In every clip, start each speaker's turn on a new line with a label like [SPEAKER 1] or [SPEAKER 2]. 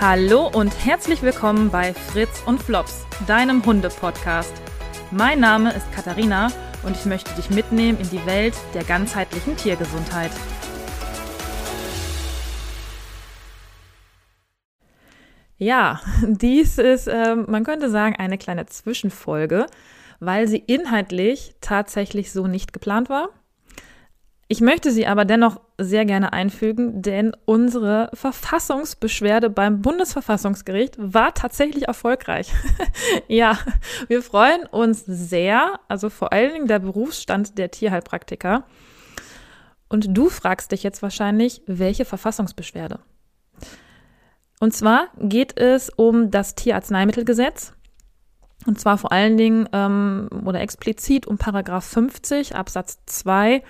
[SPEAKER 1] Hallo und herzlich willkommen bei Fritz und Flops, deinem Hunde-Podcast. Mein Name ist Katharina und ich möchte dich mitnehmen in die Welt der ganzheitlichen Tiergesundheit. Ja, dies ist, äh, man könnte sagen, eine kleine Zwischenfolge, weil sie inhaltlich tatsächlich so nicht geplant war. Ich möchte sie aber dennoch sehr gerne einfügen, denn unsere Verfassungsbeschwerde beim Bundesverfassungsgericht war tatsächlich erfolgreich. ja, wir freuen uns sehr, also vor allen Dingen der Berufsstand der Tierheilpraktiker. Und du fragst dich jetzt wahrscheinlich, welche Verfassungsbeschwerde? Und zwar geht es um das Tierarzneimittelgesetz. Und zwar vor allen Dingen ähm, oder explizit um Paragraph 50 Absatz 2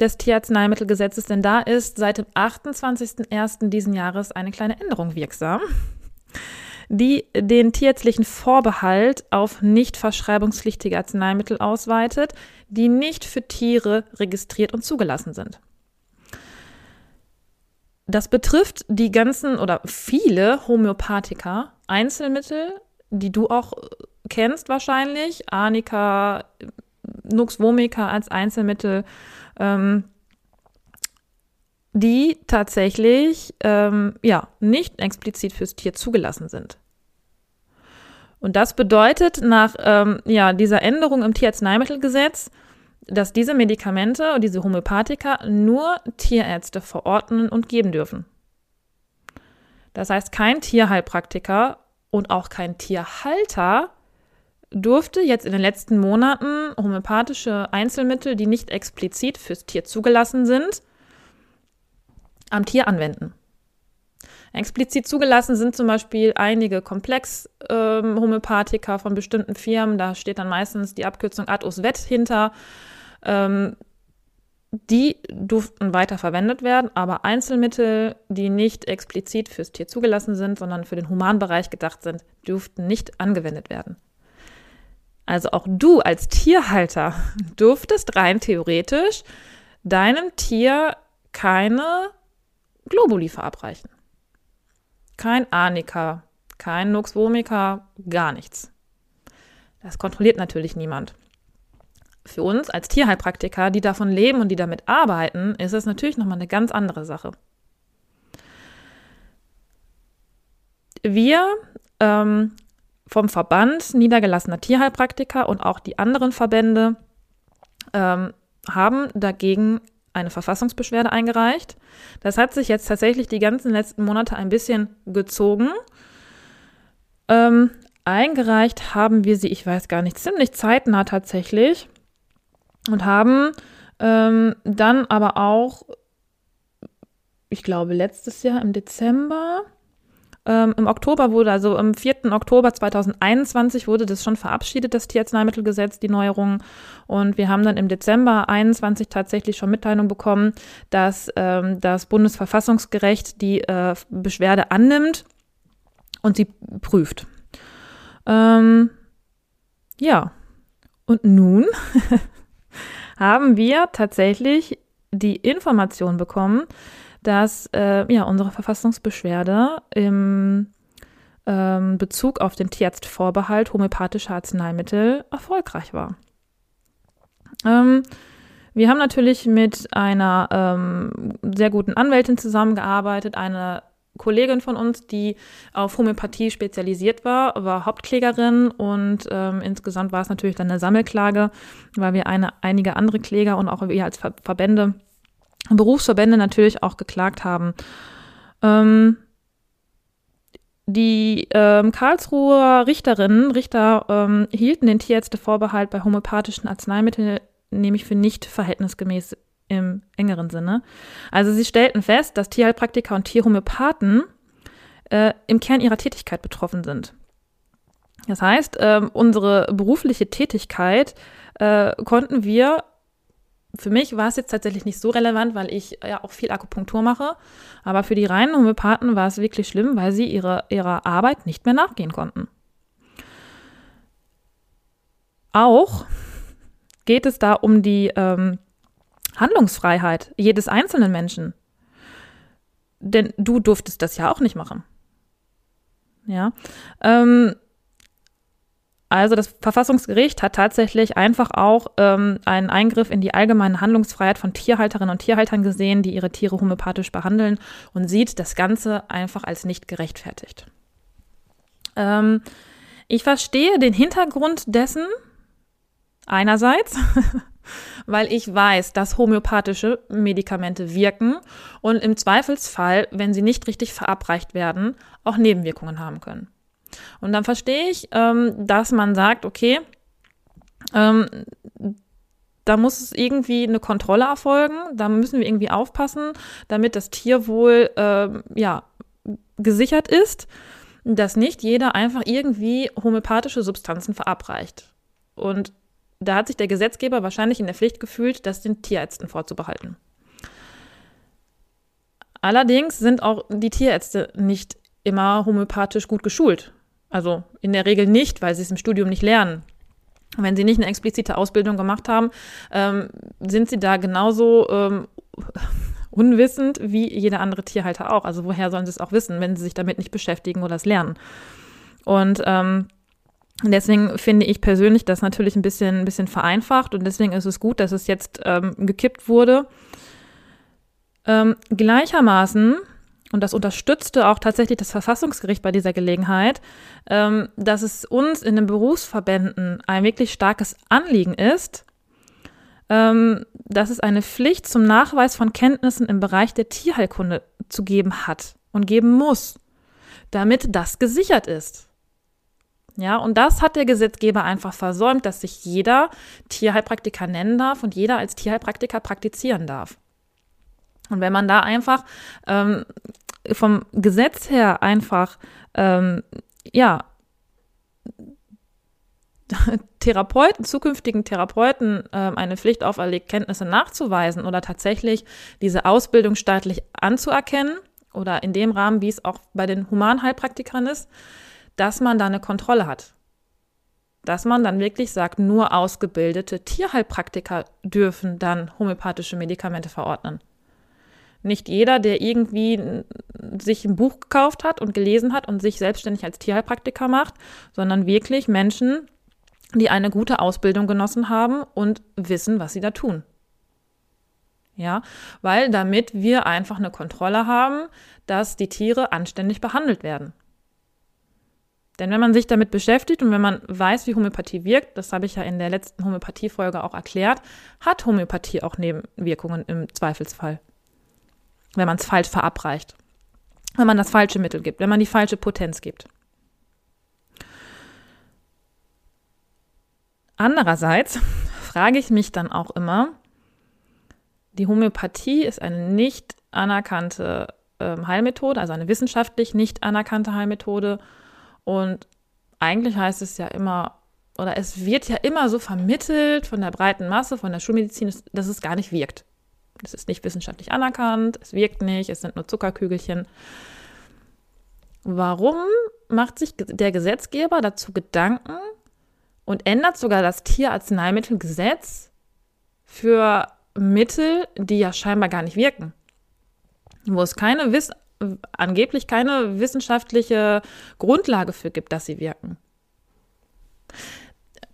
[SPEAKER 1] des Tierarzneimittelgesetzes, denn da ist seit dem 28.01. diesen Jahres eine kleine Änderung wirksam, die den tierärztlichen Vorbehalt auf nicht verschreibungspflichtige Arzneimittel ausweitet, die nicht für Tiere registriert und zugelassen sind. Das betrifft die ganzen oder viele Homöopathika, Einzelmittel, die du auch kennst wahrscheinlich, Arnika, Nux vomica als Einzelmittel ähm, die tatsächlich ähm, ja nicht explizit fürs Tier zugelassen sind. Und das bedeutet nach ähm, ja, dieser Änderung im Tierarzneimittelgesetz, dass diese Medikamente und diese Homöopathika nur Tierärzte verordnen und geben dürfen. Das heißt, kein Tierheilpraktiker und auch kein Tierhalter durfte jetzt in den letzten Monaten homöopathische Einzelmittel, die nicht explizit fürs Tier zugelassen sind, am Tier anwenden. Explizit zugelassen sind zum Beispiel einige Komplex-Homöopathika ähm, von bestimmten Firmen. Da steht dann meistens die Abkürzung Atos-Vet hinter. Ähm, die durften weiter verwendet werden, aber Einzelmittel, die nicht explizit fürs Tier zugelassen sind, sondern für den Humanbereich gedacht sind, durften nicht angewendet werden. Also auch du als Tierhalter durftest rein theoretisch deinem Tier keine Globuli verabreichen. Kein Arnika, kein Nux vomica, gar nichts. Das kontrolliert natürlich niemand. Für uns als Tierheilpraktiker, die davon leben und die damit arbeiten, ist es natürlich nochmal eine ganz andere Sache. Wir ähm, vom Verband niedergelassener Tierheilpraktiker und auch die anderen Verbände ähm, haben dagegen eine Verfassungsbeschwerde eingereicht. Das hat sich jetzt tatsächlich die ganzen letzten Monate ein bisschen gezogen. Ähm, eingereicht haben wir sie, ich weiß gar nicht, ziemlich zeitnah tatsächlich und haben ähm, dann aber auch, ich glaube, letztes Jahr im Dezember ähm, Im Oktober wurde, also am 4. Oktober 2021 wurde das schon verabschiedet, das Tierarzneimittelgesetz, die Neuerungen. Und wir haben dann im Dezember 21 tatsächlich schon Mitteilung bekommen, dass ähm, das Bundesverfassungsgericht die äh, Beschwerde annimmt und sie prüft. Ähm, ja, und nun haben wir tatsächlich die Information bekommen, dass äh, ja, unsere Verfassungsbeschwerde im ähm, Bezug auf den Tierarztvorbehalt homöopathischer Arzneimittel erfolgreich war. Ähm, wir haben natürlich mit einer ähm, sehr guten Anwältin zusammengearbeitet, eine Kollegin von uns, die auf Homöopathie spezialisiert war, war Hauptklägerin und ähm, insgesamt war es natürlich dann eine Sammelklage, weil wir eine, einige andere Kläger und auch wir als Ver Verbände Berufsverbände natürlich auch geklagt haben. Ähm, die ähm, Karlsruher Richterinnen, Richter ähm, hielten den Tierärztevorbehalt bei homöopathischen Arzneimitteln nämlich für nicht verhältnisgemäß im engeren Sinne. Also sie stellten fest, dass Tierheilpraktiker und Tierhomöopathen äh, im Kern ihrer Tätigkeit betroffen sind. Das heißt, äh, unsere berufliche Tätigkeit äh, konnten wir für mich war es jetzt tatsächlich nicht so relevant, weil ich ja auch viel Akupunktur mache. Aber für die reinen Homöopathen war es wirklich schlimm, weil sie ihre, ihrer Arbeit nicht mehr nachgehen konnten. Auch geht es da um die ähm, Handlungsfreiheit jedes einzelnen Menschen. Denn du durftest das ja auch nicht machen. Ja. Ähm, also das Verfassungsgericht hat tatsächlich einfach auch ähm, einen Eingriff in die allgemeine Handlungsfreiheit von Tierhalterinnen und Tierhaltern gesehen, die ihre Tiere homöopathisch behandeln und sieht das Ganze einfach als nicht gerechtfertigt. Ähm, ich verstehe den Hintergrund dessen einerseits, weil ich weiß, dass homöopathische Medikamente wirken und im Zweifelsfall, wenn sie nicht richtig verabreicht werden, auch Nebenwirkungen haben können. Und dann verstehe ich, ähm, dass man sagt, okay, ähm, da muss irgendwie eine Kontrolle erfolgen, da müssen wir irgendwie aufpassen, damit das Tierwohl ähm, ja, gesichert ist, dass nicht jeder einfach irgendwie homöopathische Substanzen verabreicht. Und da hat sich der Gesetzgeber wahrscheinlich in der Pflicht gefühlt, das den Tierärzten vorzubehalten. Allerdings sind auch die Tierärzte nicht immer homöopathisch gut geschult. Also in der Regel nicht, weil sie es im Studium nicht lernen. Wenn sie nicht eine explizite Ausbildung gemacht haben, ähm, sind sie da genauso ähm, unwissend wie jeder andere Tierhalter auch. Also woher sollen sie es auch wissen, wenn sie sich damit nicht beschäftigen oder es lernen? Und ähm, deswegen finde ich persönlich das natürlich ein bisschen, ein bisschen vereinfacht und deswegen ist es gut, dass es jetzt ähm, gekippt wurde. Ähm, gleichermaßen und das unterstützte auch tatsächlich das Verfassungsgericht bei dieser Gelegenheit, ähm, dass es uns in den Berufsverbänden ein wirklich starkes Anliegen ist, ähm, dass es eine Pflicht zum Nachweis von Kenntnissen im Bereich der Tierheilkunde zu geben hat und geben muss, damit das gesichert ist. Ja, und das hat der Gesetzgeber einfach versäumt, dass sich jeder Tierheilpraktiker nennen darf und jeder als Tierheilpraktiker praktizieren darf. Und wenn man da einfach ähm, vom Gesetz her einfach, ähm, ja, Therapeuten, zukünftigen Therapeuten äh, eine Pflicht auferlegt, Kenntnisse nachzuweisen oder tatsächlich diese Ausbildung staatlich anzuerkennen oder in dem Rahmen, wie es auch bei den Humanheilpraktikern ist, dass man da eine Kontrolle hat. Dass man dann wirklich sagt, nur ausgebildete Tierheilpraktiker dürfen dann homöopathische Medikamente verordnen. Nicht jeder, der irgendwie sich ein Buch gekauft hat und gelesen hat und sich selbstständig als Tierheilpraktiker macht, sondern wirklich Menschen, die eine gute Ausbildung genossen haben und wissen, was sie da tun. Ja, weil damit wir einfach eine Kontrolle haben, dass die Tiere anständig behandelt werden. Denn wenn man sich damit beschäftigt und wenn man weiß, wie Homöopathie wirkt, das habe ich ja in der letzten Homöopathie-Folge auch erklärt, hat Homöopathie auch Nebenwirkungen im Zweifelsfall wenn man es falsch verabreicht, wenn man das falsche Mittel gibt, wenn man die falsche Potenz gibt. Andererseits frage ich mich dann auch immer, die Homöopathie ist eine nicht anerkannte äh, Heilmethode, also eine wissenschaftlich nicht anerkannte Heilmethode. Und eigentlich heißt es ja immer, oder es wird ja immer so vermittelt von der breiten Masse, von der Schulmedizin, dass es gar nicht wirkt. Es ist nicht wissenschaftlich anerkannt, es wirkt nicht, es sind nur Zuckerkügelchen. Warum macht sich der Gesetzgeber dazu Gedanken und ändert sogar das Tierarzneimittelgesetz für Mittel, die ja scheinbar gar nicht wirken? Wo es keine Wiss angeblich keine wissenschaftliche Grundlage für gibt, dass sie wirken.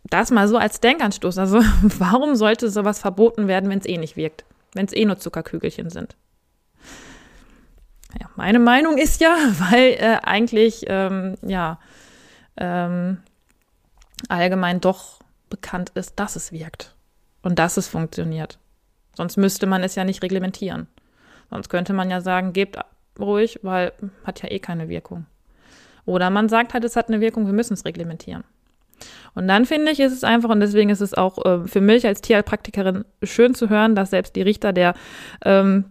[SPEAKER 1] Das mal so als Denkanstoß. Also warum sollte sowas verboten werden, wenn es eh nicht wirkt? Wenn es eh nur Zuckerkügelchen sind. Ja, meine Meinung ist ja, weil äh, eigentlich ähm, ja ähm, allgemein doch bekannt ist, dass es wirkt und dass es funktioniert. Sonst müsste man es ja nicht reglementieren. Sonst könnte man ja sagen, gebt ruhig, weil hat ja eh keine Wirkung. Oder man sagt halt, es hat eine Wirkung, wir müssen es reglementieren. Und dann finde ich, ist es einfach, und deswegen ist es auch äh, für mich als Tierheilpraktikerin schön zu hören, dass selbst die Richter der ähm,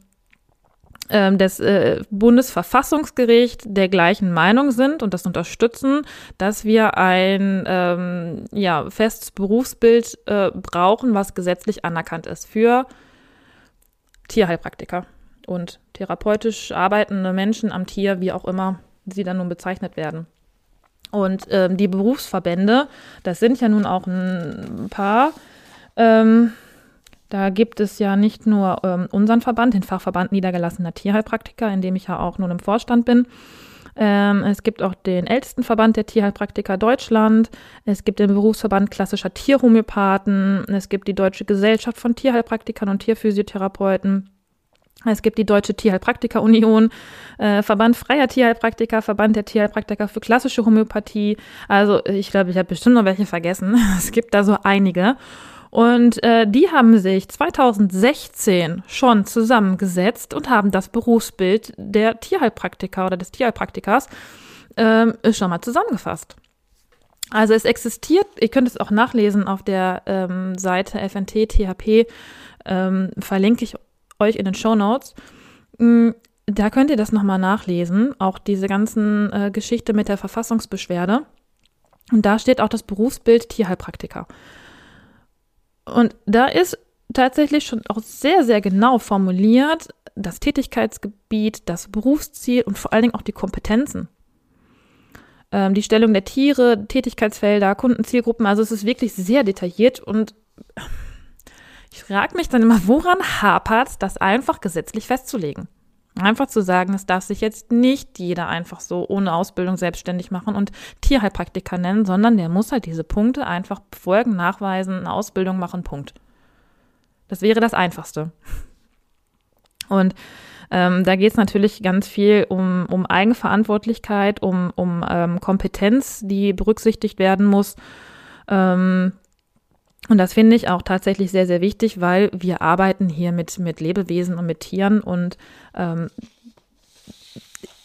[SPEAKER 1] ähm, des äh, Bundesverfassungsgericht der gleichen Meinung sind und das unterstützen, dass wir ein ähm, ja, festes Berufsbild äh, brauchen, was gesetzlich anerkannt ist für Tierheilpraktiker und therapeutisch arbeitende Menschen am Tier, wie auch immer sie dann nun bezeichnet werden. Und ähm, die Berufsverbände, das sind ja nun auch ein paar. Ähm, da gibt es ja nicht nur ähm, unseren Verband, den Fachverband niedergelassener Tierheilpraktiker, in dem ich ja auch nun im Vorstand bin. Ähm, es gibt auch den ältesten Verband der Tierheilpraktiker Deutschland. Es gibt den Berufsverband klassischer Tierhomöopathen. Es gibt die Deutsche Gesellschaft von Tierheilpraktikern und Tierphysiotherapeuten. Es gibt die Deutsche Tierheilpraktiker Union, äh, Verband freier Tierheilpraktiker, Verband der Tierheilpraktiker für klassische Homöopathie. Also ich glaube, ich habe bestimmt noch welche vergessen. Es gibt da so einige. Und äh, die haben sich 2016 schon zusammengesetzt und haben das Berufsbild der Tierheilpraktiker oder des Tierheilpraktikers ähm, schon mal zusammengefasst. Also es existiert, ihr könnt es auch nachlesen auf der ähm, Seite FNT THP, ähm, verlinke ich euch in den Show Notes. Mm, da könnt ihr das nochmal nachlesen, auch diese ganzen äh, Geschichte mit der Verfassungsbeschwerde. Und da steht auch das Berufsbild Tierheilpraktiker. Und da ist tatsächlich schon auch sehr, sehr genau formuliert das Tätigkeitsgebiet, das Berufsziel und vor allen Dingen auch die Kompetenzen. Ähm, die Stellung der Tiere, Tätigkeitsfelder, Kundenzielgruppen, also es ist wirklich sehr detailliert und ich frage mich dann immer, woran hapert es, das einfach gesetzlich festzulegen? Einfach zu sagen, es darf sich jetzt nicht jeder einfach so ohne Ausbildung selbstständig machen und Tierheilpraktiker nennen, sondern der muss halt diese Punkte einfach befolgen, nachweisen, eine Ausbildung machen, Punkt. Das wäre das Einfachste. Und ähm, da geht es natürlich ganz viel um, um Eigenverantwortlichkeit, um, um ähm, Kompetenz, die berücksichtigt werden muss. Ähm, und das finde ich auch tatsächlich sehr, sehr wichtig, weil wir arbeiten hier mit, mit Lebewesen und mit Tieren und ähm,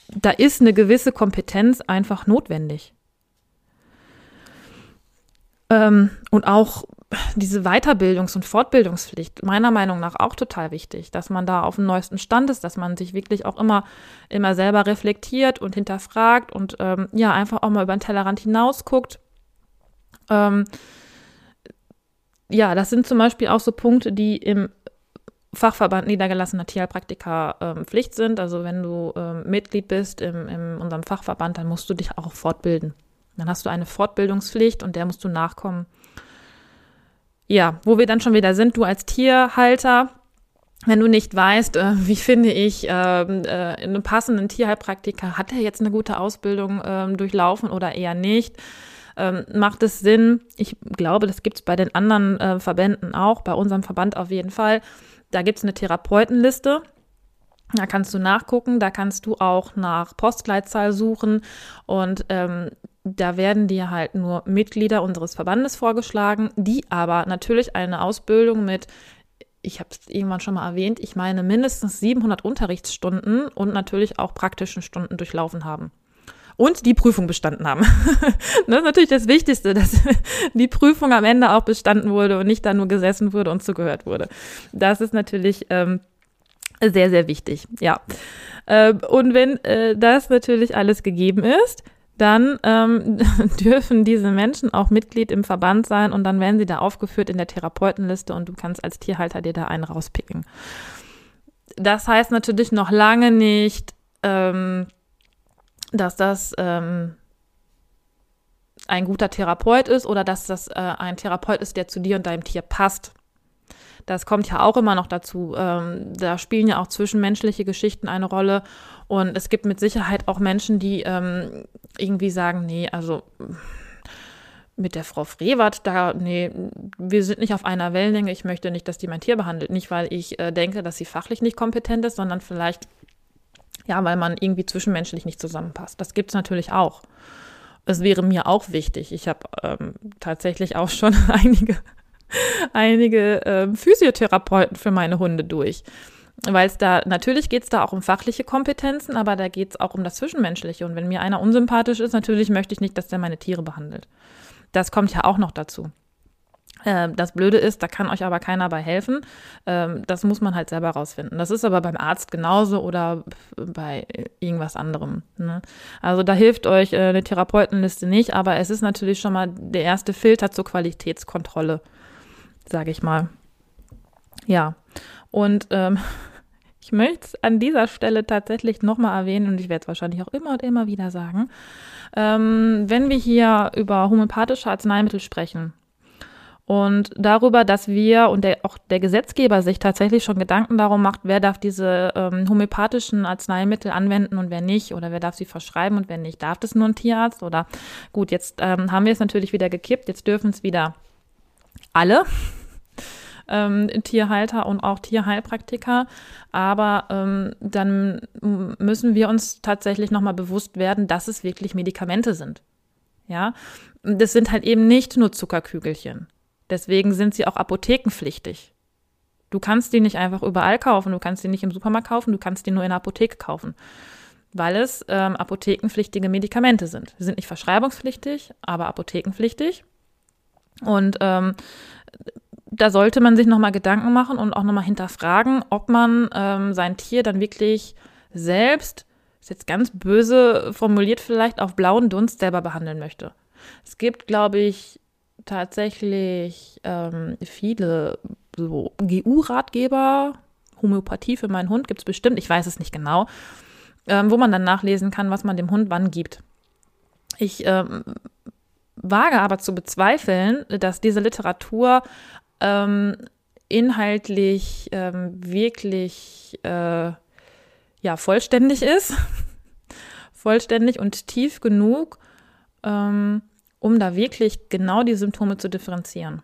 [SPEAKER 1] da ist eine gewisse Kompetenz einfach notwendig. Ähm, und auch diese Weiterbildungs- und Fortbildungspflicht, meiner Meinung nach auch total wichtig, dass man da auf dem neuesten Stand ist, dass man sich wirklich auch immer, immer selber reflektiert und hinterfragt und ähm, ja, einfach auch mal über den Tellerrand hinaus guckt. Ähm, ja, das sind zum Beispiel auch so Punkte, die im Fachverband niedergelassener Tierheilpraktiker ähm, Pflicht sind. Also wenn du ähm, Mitglied bist in, in unserem Fachverband, dann musst du dich auch fortbilden. Dann hast du eine Fortbildungspflicht und der musst du nachkommen. Ja, wo wir dann schon wieder sind, du als Tierhalter, wenn du nicht weißt, äh, wie finde ich äh, äh, einen passenden Tierheilpraktiker, hat er jetzt eine gute Ausbildung äh, durchlaufen oder eher nicht? Ähm, macht es Sinn. Ich glaube, das gibt es bei den anderen äh, Verbänden auch, bei unserem Verband auf jeden Fall. Da gibt es eine Therapeutenliste. Da kannst du nachgucken, da kannst du auch nach Postleitzahl suchen und ähm, da werden dir halt nur Mitglieder unseres Verbandes vorgeschlagen, die aber natürlich eine Ausbildung mit ich habe es irgendwann schon mal erwähnt, ich meine mindestens 700 Unterrichtsstunden und natürlich auch praktischen Stunden durchlaufen haben und die Prüfung bestanden haben. das ist natürlich das Wichtigste, dass die Prüfung am Ende auch bestanden wurde und nicht da nur gesessen wurde und zugehört wurde. Das ist natürlich ähm, sehr, sehr wichtig, ja. Äh, und wenn äh, das natürlich alles gegeben ist, dann ähm, dürfen diese Menschen auch Mitglied im Verband sein und dann werden sie da aufgeführt in der Therapeutenliste und du kannst als Tierhalter dir da einen rauspicken. Das heißt natürlich noch lange nicht, ähm, dass das ähm, ein guter Therapeut ist oder dass das äh, ein Therapeut ist, der zu dir und deinem Tier passt. Das kommt ja auch immer noch dazu. Ähm, da spielen ja auch zwischenmenschliche Geschichten eine Rolle. Und es gibt mit Sicherheit auch Menschen, die ähm, irgendwie sagen, nee, also mit der Frau Frevert, da, nee, wir sind nicht auf einer Wellenlänge. Ich möchte nicht, dass die mein Tier behandelt. Nicht, weil ich äh, denke, dass sie fachlich nicht kompetent ist, sondern vielleicht ja, weil man irgendwie zwischenmenschlich nicht zusammenpasst. Das gibt es natürlich auch. Es wäre mir auch wichtig. Ich habe ähm, tatsächlich auch schon einige, einige ähm, Physiotherapeuten für meine Hunde durch. Weil es da, natürlich geht es da auch um fachliche Kompetenzen, aber da geht es auch um das Zwischenmenschliche. Und wenn mir einer unsympathisch ist, natürlich möchte ich nicht, dass der meine Tiere behandelt. Das kommt ja auch noch dazu. Ähm, das Blöde ist, da kann euch aber keiner bei helfen. Ähm, das muss man halt selber rausfinden. Das ist aber beim Arzt genauso oder bei irgendwas anderem. Ne? Also da hilft euch äh, eine Therapeutenliste nicht, aber es ist natürlich schon mal der erste Filter zur Qualitätskontrolle, sage ich mal. Ja, und ähm, ich möchte es an dieser Stelle tatsächlich nochmal erwähnen und ich werde es wahrscheinlich auch immer und immer wieder sagen. Ähm, wenn wir hier über homöopathische Arzneimittel sprechen, Und darüber, dass wir und der, auch der Gesetzgeber sich tatsächlich schon Gedanken darum macht, wer darf diese ähm, homöopathischen Arzneimittel anwenden und wer nicht, oder wer darf sie verschreiben und wer nicht. Darf das nur ein Tierarzt? Oder gut, jetzt ähm, haben wir es natürlich wieder gekippt, jetzt dürfen es wieder alle. Ähm, Tierhalter und auch Tierheilpraktiker. Aber ähm, dann müssen wir uns tatsächlich nochmal bewusst werden, dass es wirklich Medikamente sind. Ja, das sind halt eben nicht nur Zuckerkügelchen. Deswegen sind sie auch apothekenpflichtig. Du kannst die nicht einfach überall kaufen, du kannst die nicht im Supermarkt kaufen, du kannst die nur in der Apotheke kaufen, weil es ähm, apothekenpflichtige Medikamente sind. Sie sind nicht verschreibungspflichtig, aber apothekenpflichtig. Und ähm, da sollte man sich nochmal Gedanken machen und auch nochmal hinterfragen, ob man ähm, sein Tier dann wirklich selbst, ist jetzt ganz böse formuliert vielleicht, auf blauen Dunst selber behandeln möchte. Es gibt, glaube ich, tatsächlich ähm, viele so GU-Ratgeber, Homöopathie für meinen Hund gibt es bestimmt, ich weiß es nicht genau, ähm, wo man dann nachlesen kann, was man dem Hund wann gibt. Ich ähm, wage aber zu bezweifeln, dass diese Literatur ähm, inhaltlich ähm, wirklich äh, ja, vollständig ist, vollständig und tief genug, ähm, um da wirklich genau die Symptome zu differenzieren.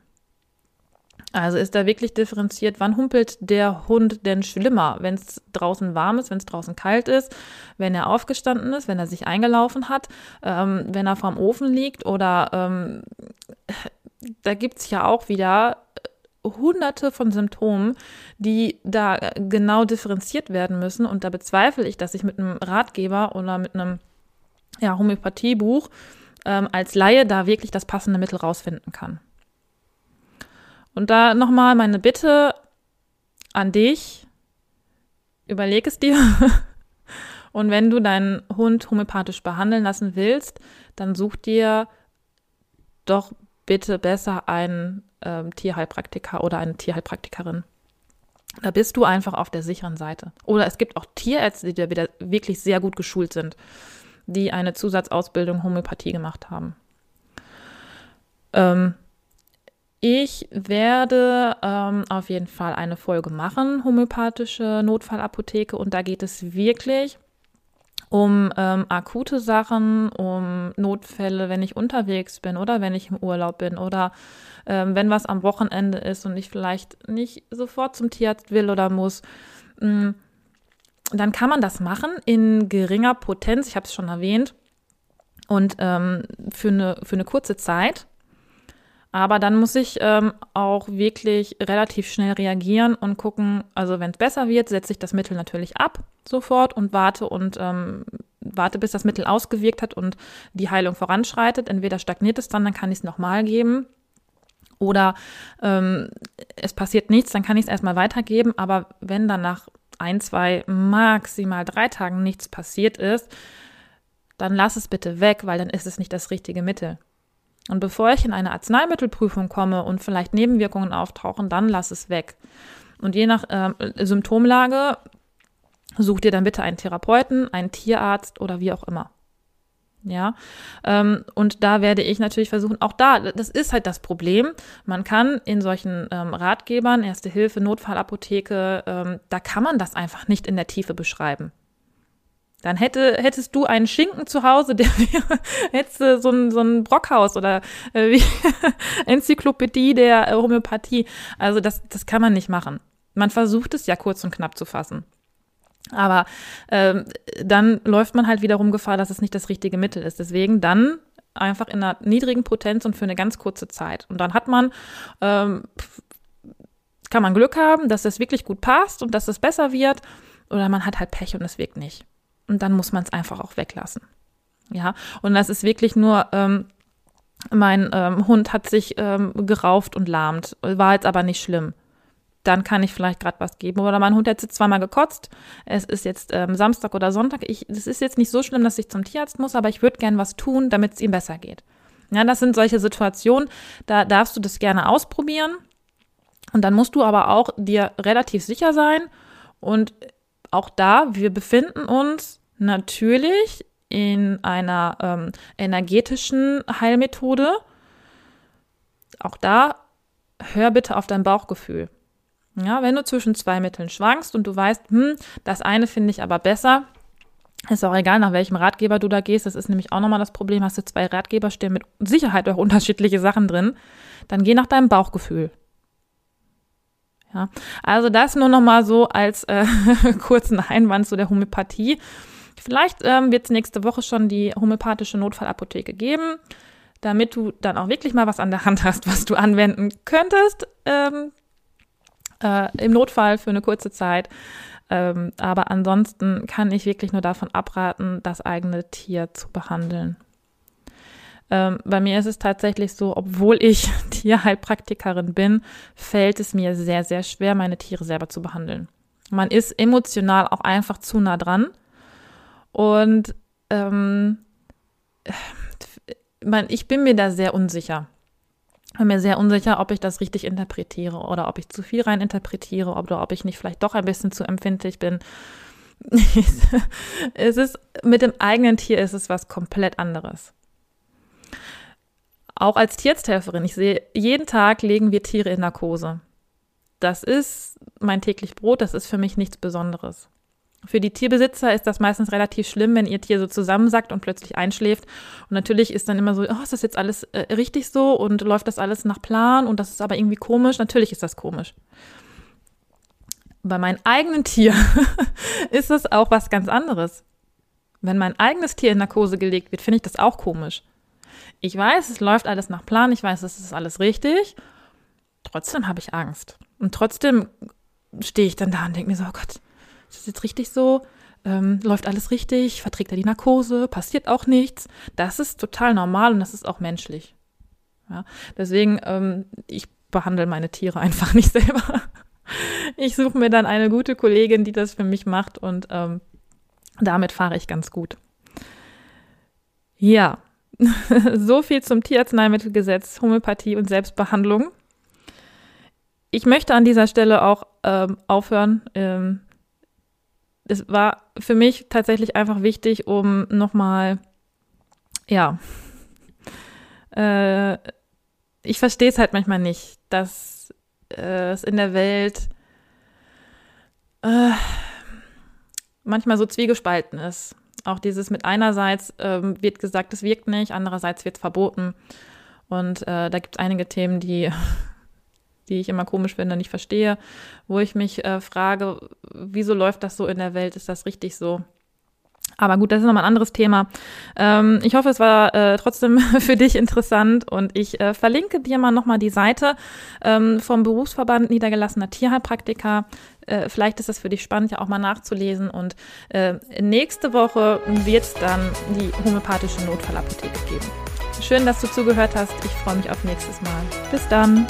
[SPEAKER 1] Also ist da wirklich differenziert, wann humpelt der Hund denn schlimmer, wenn es draußen warm ist, wenn es draußen kalt ist, wenn er aufgestanden ist, wenn er sich eingelaufen hat, ähm, wenn er vorm Ofen liegt oder ähm, da gibt es ja auch wieder hunderte von Symptomen, die da genau differenziert werden müssen und da bezweifle ich, dass ich mit einem Ratgeber oder mit einem ja, Homöopathiebuch ähm, als Laie da wirklich das passende Mittel rausfinden kann. Und da nochmal meine Bitte an dich, überleg es dir. Und wenn du deinen Hund homöopathisch behandeln lassen willst, dann such dir doch bitte besser einen ähm, Tierheilpraktiker oder eine Tierheilpraktikerin. Da bist du einfach auf der sicheren Seite. Oder es gibt auch Tierärzte, die da wieder wirklich sehr gut geschult sind die eine Zusatzausbildung Homöopathie gemacht haben. Ähm, ich werde ähm, auf jeden Fall eine Folge machen, homöopathische Notfallapotheke, und da geht es wirklich um ähm, akute Sachen, um Notfälle, wenn ich unterwegs bin oder wenn ich im Urlaub bin oder ähm, wenn was am Wochenende ist und ich vielleicht nicht sofort zum Tierarzt will oder muss. Mh, mm, dann kann man das machen in geringer Potenz, ich habe es schon erwähnt, und ähm, für, eine, für eine kurze Zeit. Aber dann muss ich ähm, auch wirklich relativ schnell reagieren und gucken, also wenn es besser wird, setze ich das Mittel natürlich ab sofort und warte und ähm, warte, bis das Mittel ausgewirkt hat und die Heilung voranschreitet. Entweder stagniert es dann, dann kann ich es nochmal geben. Oder ähm, es passiert nichts, dann kann ich es erstmal weitergeben. Aber wenn dann nach ein, zwei, maximal drei Tagen nichts passiert ist, dann lass es bitte weg, weil dann ist es nicht das richtige Mittel. Und bevor ich in eine Arzneimittelprüfung komme und vielleicht Nebenwirkungen auftauchen, dann lass es weg. Und je nach äh, Symptomlage such dir dann bitte einen Therapeuten, einen Tierarzt oder wie auch immer. Ja, ähm, und da werde ich natürlich versuchen, auch da, das ist halt das Problem. Man kann in solchen ähm, Ratgebern, Erste Hilfe, Notfallapotheke, ähm, da kann man das einfach nicht in der Tiefe beschreiben. Dann hätte, hättest du einen Schinken zu Hause, der wäre, hättest du so ein, so ein Brockhaus oder äh, wie Enzyklopädie der äh, Homöopathie. Also das, das kann man nicht machen. Man versucht es ja kurz und knapp zu fassen. Aber ähm, dann läuft man halt wiederum Gefahr, dass es nicht das richtige Mittel ist. Deswegen dann einfach in einer niedrigen Potenz und für eine ganz kurze Zeit. Und dann hat man, ähm, kann man Glück haben, dass es wirklich gut passt und dass es besser wird. Oder man hat halt Pech und es wirkt nicht. Und dann muss man es einfach auch weglassen. Ja, und das ist wirklich nur, ähm, mein ähm, Hund hat sich ähm, gerauft und lahmt, war jetzt aber nicht schlimm dann kann ich vielleicht gerade was geben. Oder mein Hund hat jetzt zweimal gekotzt. Es ist jetzt ähm, Samstag oder Sonntag. Ich, es ist jetzt nicht so schlimm, dass ich zum Tierarzt muss, aber ich würde gern was tun, damit es ihm besser geht. Ja, das sind solche Situationen, da darfst du das gerne ausprobieren. Und dann musst du aber auch dir relativ sicher sein. Und auch da, wir befinden uns natürlich in einer ähm, energetischen Heilmethode. Auch da hör bitte auf dein Bauchgefühl. Ja, wenn du zwischen zwei Mitteln schwankst und du weißt, hm, das eine finde ich aber besser, ist auch egal, nach welchem Ratgeber du da gehst. Das ist nämlich auch nochmal das Problem. Hast du zwei Ratgeber stehen mit Sicherheit auch unterschiedliche Sachen drin, dann geh nach deinem Bauchgefühl. Ja, also das nur nochmal so als äh, kurzen Einwand zu der Homöopathie. Vielleicht ähm, wird es nächste Woche schon die homöopathische Notfallapotheke geben, damit du dann auch wirklich mal was an der Hand hast, was du anwenden könntest. Ähm, äh, im Notfall für eine kurze Zeit. Ähm, aber ansonsten kann ich wirklich nur davon abraten, das eigene Tier zu behandeln. Ähm, bei mir ist es tatsächlich so, obwohl ich Tierheilpraktikerin bin, fällt es mir sehr, sehr schwer, meine Tiere selber zu behandeln. Man ist emotional auch einfach zu nah dran. Und ähm, ich bin mir da sehr unsicher bin mir sehr unsicher, ob ich das richtig interpretiere oder ob ich zu viel rein interpretiere oder ob ich nicht vielleicht doch ein bisschen zu empfindlich bin. es ist mit dem eigenen Tier ist es was komplett anderes. Auch als Tierarzthelferin, ich sehe, jeden Tag legen wir Tiere in Narkose. Das ist mein täglich Brot, das ist für mich nichts Besonderes. Für die Tierbesitzer ist das meistens relativ schlimm, wenn ihr Tier so zusammensackt und plötzlich einschläft. Und natürlich ist dann immer so, oh, ist das jetzt alles äh, richtig so und läuft das alles nach Plan und das ist aber irgendwie komisch. Natürlich ist das komisch. Bei meinem eigenen Tier ist es auch was ganz anderes. Wenn mein eigenes Tier in Narkose gelegt wird, finde ich das auch komisch. Ich weiß, es läuft alles nach Plan, ich weiß, es ist alles richtig. Trotzdem habe ich Angst. Und trotzdem stehe ich dann da und denke mir so, oh Gott, ist das jetzt richtig so? Ähm, läuft alles richtig? Verträgt er die Narkose? Passiert auch nichts? Das ist total normal und das ist auch menschlich. Ja, deswegen, ähm, ich behandle meine Tiere einfach nicht selber. Ich suche mir dann eine gute Kollegin, die das für mich macht und ähm, damit fahre ich ganz gut. Ja, so viel zum Tierarzneimittelgesetz, Homöopathie und Selbstbehandlung. Ich möchte an dieser Stelle auch ähm, aufhören. Ähm, es war für mich tatsächlich einfach wichtig, um nochmal, ja, äh, ich verstehe es halt manchmal nicht, dass äh, es in der Welt äh, manchmal so zwiegespalten ist. Auch dieses mit einerseits ähm, wird gesagt, es wirkt nicht, andererseits wird es verboten. Und äh, da gibt es einige Themen, die die ich immer komisch finde, nicht verstehe, wo ich mich äh, frage, wieso läuft das so in der Welt? Ist das richtig so? Aber gut, das ist nochmal ein anderes Thema. Ähm, ich hoffe, es war äh, trotzdem für dich interessant und ich äh, verlinke dir mal nochmal die Seite ähm, vom Berufsverband niedergelassener Tierheilpraktiker. Äh, vielleicht ist das für dich spannend, ja auch mal nachzulesen. Und äh, nächste Woche wird es dann die homöopathische Notfallapotheke geben. Schön, dass du zugehört hast. Ich freue mich auf nächstes Mal. Bis dann.